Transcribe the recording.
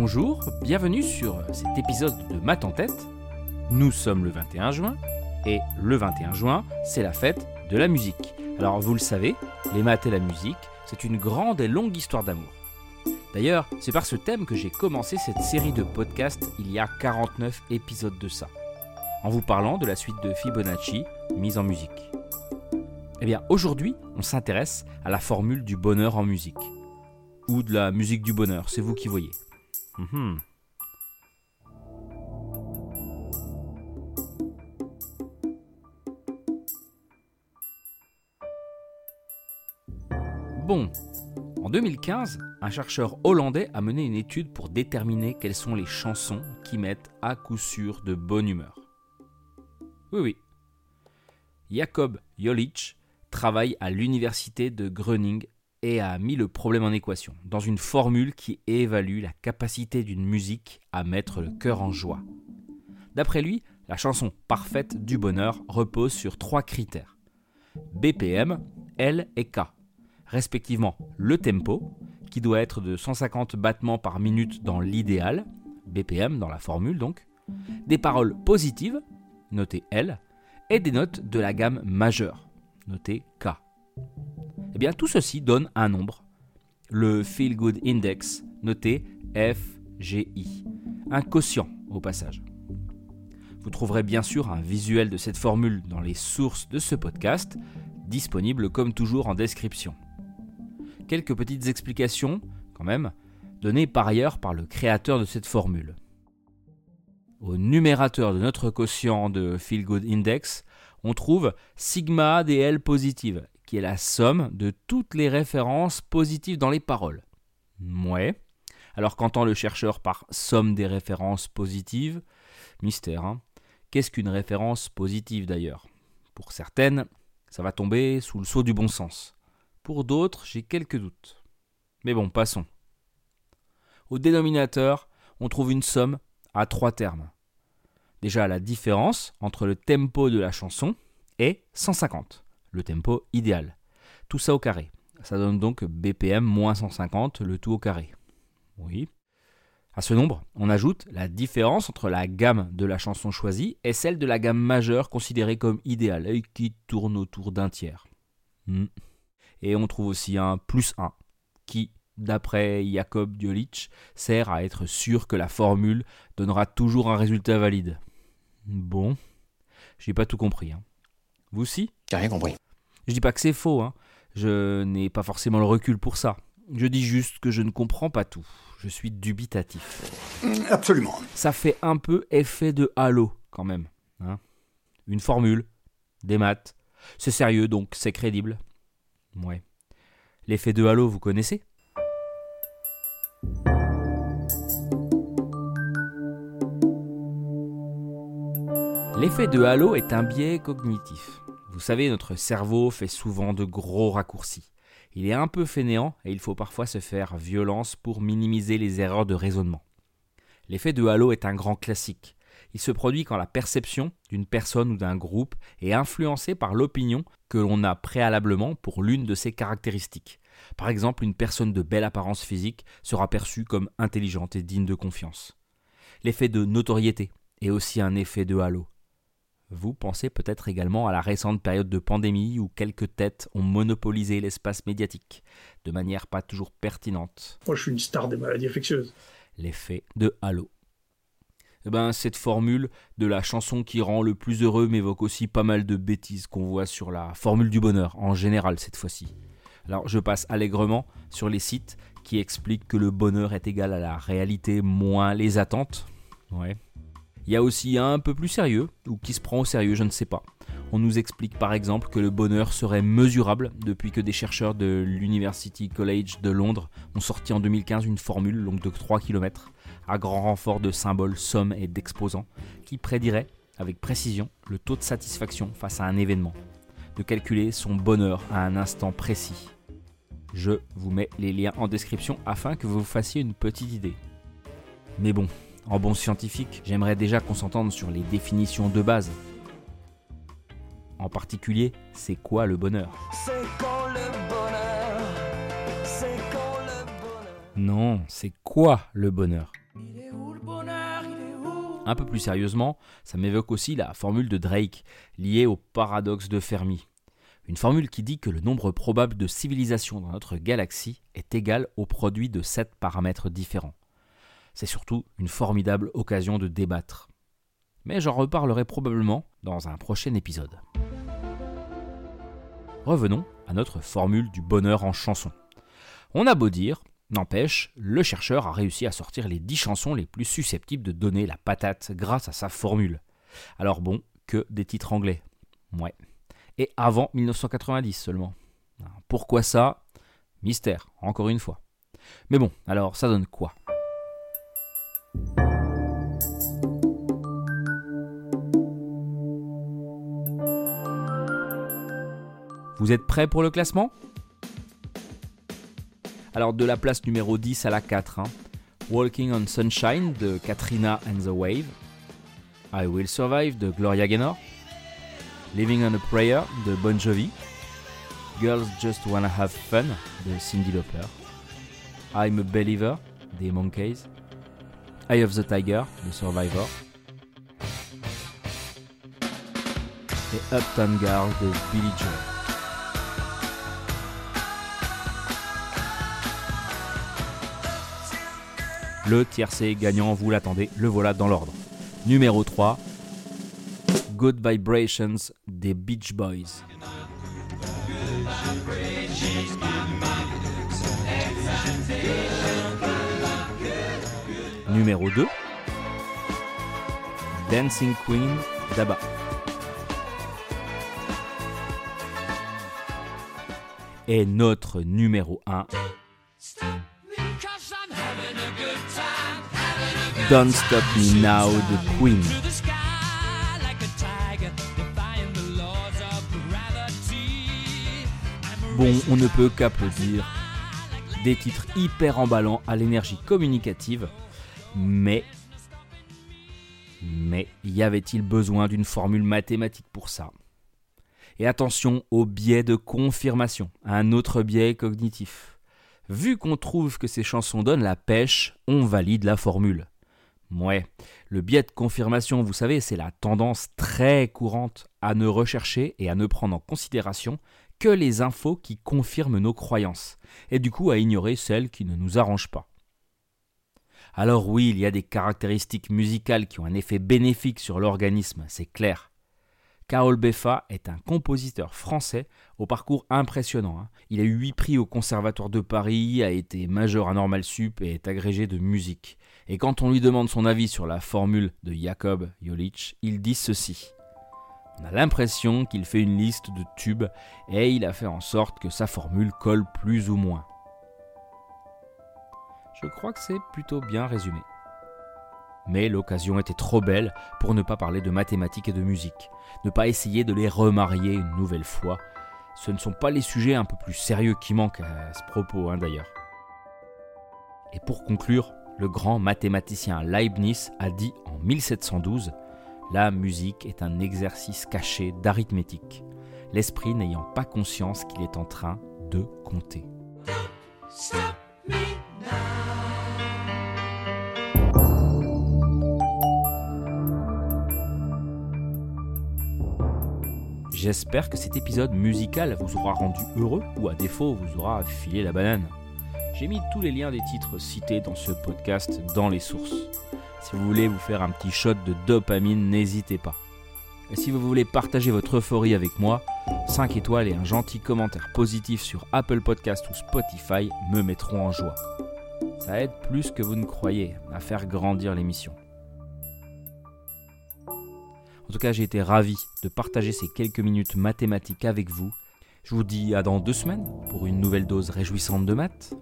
Bonjour, bienvenue sur cet épisode de Math en tête. Nous sommes le 21 juin et le 21 juin, c'est la fête de la musique. Alors vous le savez, les maths et la musique, c'est une grande et longue histoire d'amour. D'ailleurs, c'est par ce thème que j'ai commencé cette série de podcasts il y a 49 épisodes de ça, en vous parlant de la suite de Fibonacci mise en musique. Eh bien, aujourd'hui, on s'intéresse à la formule du bonheur en musique. Ou de la musique du bonheur, c'est vous qui voyez. Mhm. Bon, en 2015, un chercheur hollandais a mené une étude pour déterminer quelles sont les chansons qui mettent à coup sûr de bonne humeur. Oui, oui. Jacob Jolic travaille à l'université de Groningen et a mis le problème en équation, dans une formule qui évalue la capacité d'une musique à mettre le cœur en joie. D'après lui, la chanson parfaite du bonheur repose sur trois critères. BPM, L et K, respectivement le tempo, qui doit être de 150 battements par minute dans l'idéal, BPM dans la formule donc, des paroles positives, notées L, et des notes de la gamme majeure, notées K. Eh tout ceci donne un nombre, le Feel Good Index, noté FGI, un quotient au passage. Vous trouverez bien sûr un visuel de cette formule dans les sources de ce podcast, disponible comme toujours en description. Quelques petites explications, quand même, données par ailleurs par le créateur de cette formule. Au numérateur de notre quotient de Feel Good Index, on trouve sigma des L positives, qui est la somme de toutes les références positives dans les paroles. Ouais. Alors qu'entend le chercheur par somme des références positives Mystère. Hein Qu'est-ce qu'une référence positive d'ailleurs? Pour certaines, ça va tomber sous le sceau du bon sens. Pour d'autres, j'ai quelques doutes. Mais bon, passons. Au dénominateur, on trouve une somme à trois termes. Déjà la différence entre le tempo de la chanson est 150 le tempo idéal. Tout ça au carré. Ça donne donc BPM moins 150, le tout au carré. Oui. À ce nombre, on ajoute la différence entre la gamme de la chanson choisie et celle de la gamme majeure considérée comme idéale, et qui tourne autour d'un tiers. Hmm. Et on trouve aussi un plus 1, qui, d'après Jacob Diolic, sert à être sûr que la formule donnera toujours un résultat valide. Bon, j'ai pas tout compris. Hein. Vous aussi J'ai rien compris. Je dis pas que c'est faux, hein. je n'ai pas forcément le recul pour ça. Je dis juste que je ne comprends pas tout. Je suis dubitatif. Mm, absolument. Ça fait un peu effet de halo, quand même. Hein. Une formule, des maths. C'est sérieux, donc c'est crédible. Ouais. L'effet de halo, vous connaissez? L'effet de halo est un biais cognitif. Vous savez, notre cerveau fait souvent de gros raccourcis. Il est un peu fainéant et il faut parfois se faire violence pour minimiser les erreurs de raisonnement. L'effet de halo est un grand classique. Il se produit quand la perception d'une personne ou d'un groupe est influencée par l'opinion que l'on a préalablement pour l'une de ses caractéristiques. Par exemple, une personne de belle apparence physique sera perçue comme intelligente et digne de confiance. L'effet de notoriété est aussi un effet de halo. Vous pensez peut-être également à la récente période de pandémie où quelques têtes ont monopolisé l'espace médiatique, de manière pas toujours pertinente. Moi, je suis une star des maladies infectieuses. L'effet de halo. Eh ben, cette formule de la chanson qui rend le plus heureux m'évoque aussi pas mal de bêtises qu'on voit sur la formule du bonheur, en général cette fois-ci. Alors je passe allègrement sur les sites qui expliquent que le bonheur est égal à la réalité moins les attentes. Ouais, il y a aussi un peu plus sérieux, ou qui se prend au sérieux, je ne sais pas. On nous explique par exemple que le bonheur serait mesurable depuis que des chercheurs de l'University College de Londres ont sorti en 2015 une formule longue de 3 km, à grand renfort de symboles, sommes et d'exposants, qui prédirait avec précision le taux de satisfaction face à un événement, de calculer son bonheur à un instant précis. Je vous mets les liens en description afin que vous fassiez une petite idée. Mais bon, en bon scientifique, j'aimerais déjà qu'on s'entende sur les définitions de base. En particulier, c'est quoi le bonheur? Non, c'est quoi le bonheur? Un peu plus sérieusement, ça m'évoque aussi la formule de Drake, liée au paradoxe de Fermi. Une formule qui dit que le nombre probable de civilisations dans notre galaxie est égal au produit de sept paramètres différents. C'est surtout une formidable occasion de débattre. Mais j'en reparlerai probablement dans un prochain épisode. Revenons à notre formule du bonheur en chanson. On a beau dire, n'empêche, le chercheur a réussi à sortir les 10 chansons les plus susceptibles de donner la patate grâce à sa formule. Alors bon, que des titres anglais. Ouais, et avant 1990 seulement. Pourquoi ça? Mystère, encore une fois. Mais bon, alors ça donne quoi? Vous êtes prêts pour le classement? Alors de la place numéro 10 à la 4, hein. Walking on Sunshine de Katrina and the Wave, I Will Survive de Gloria Gaynor, Living on a Prayer de Bon Jovi, Girls Just Wanna Have Fun de Cindy Lauper, I'm a Believer des Monkeys, Eye of the Tiger de Survivor, et Uptown Girl de Billy Joel. Le tiercé gagnant, vous l'attendez, le voilà dans l'ordre. Numéro 3, Good Vibrations des Beach Boys. Numéro 2 Dancing Queen d'Abba. Et notre numéro 1 Don't Stop Me Now de Queen. Bon, on ne peut qu'applaudir. Des titres hyper emballants à l'énergie communicative, mais. Mais y avait-il besoin d'une formule mathématique pour ça? Et attention au biais de confirmation, un autre biais cognitif. Vu qu'on trouve que ces chansons donnent la pêche, on valide la formule. Ouais, le biais de confirmation, vous savez, c'est la tendance très courante à ne rechercher et à ne prendre en considération que les infos qui confirment nos croyances, et du coup à ignorer celles qui ne nous arrangent pas. Alors oui, il y a des caractéristiques musicales qui ont un effet bénéfique sur l'organisme, c'est clair. Carol Beffa est un compositeur français au parcours impressionnant. Hein. Il a eu 8 prix au Conservatoire de Paris, a été majeur à Normal Sup et est agrégé de musique. Et quand on lui demande son avis sur la formule de Jakob Jolic, il dit ceci. On a l'impression qu'il fait une liste de tubes et il a fait en sorte que sa formule colle plus ou moins. Je crois que c'est plutôt bien résumé. Mais l'occasion était trop belle pour ne pas parler de mathématiques et de musique, ne pas essayer de les remarier une nouvelle fois. Ce ne sont pas les sujets un peu plus sérieux qui manquent à ce propos, hein, d'ailleurs. Et pour conclure, le grand mathématicien Leibniz a dit en 1712 la musique est un exercice caché d'arithmétique, l'esprit n'ayant pas conscience qu'il est en train de compter. J'espère que cet épisode musical vous aura rendu heureux ou à défaut vous aura filé la banane. J'ai mis tous les liens des titres cités dans ce podcast dans les sources. Si vous voulez vous faire un petit shot de dopamine, n'hésitez pas. Et si vous voulez partager votre euphorie avec moi, 5 étoiles et un gentil commentaire positif sur Apple Podcast ou Spotify me mettront en joie. Ça aide plus que vous ne croyez à faire grandir l'émission. En tout cas, j'ai été ravi de partager ces quelques minutes mathématiques avec vous. Je vous dis à dans deux semaines pour une nouvelle dose réjouissante de maths.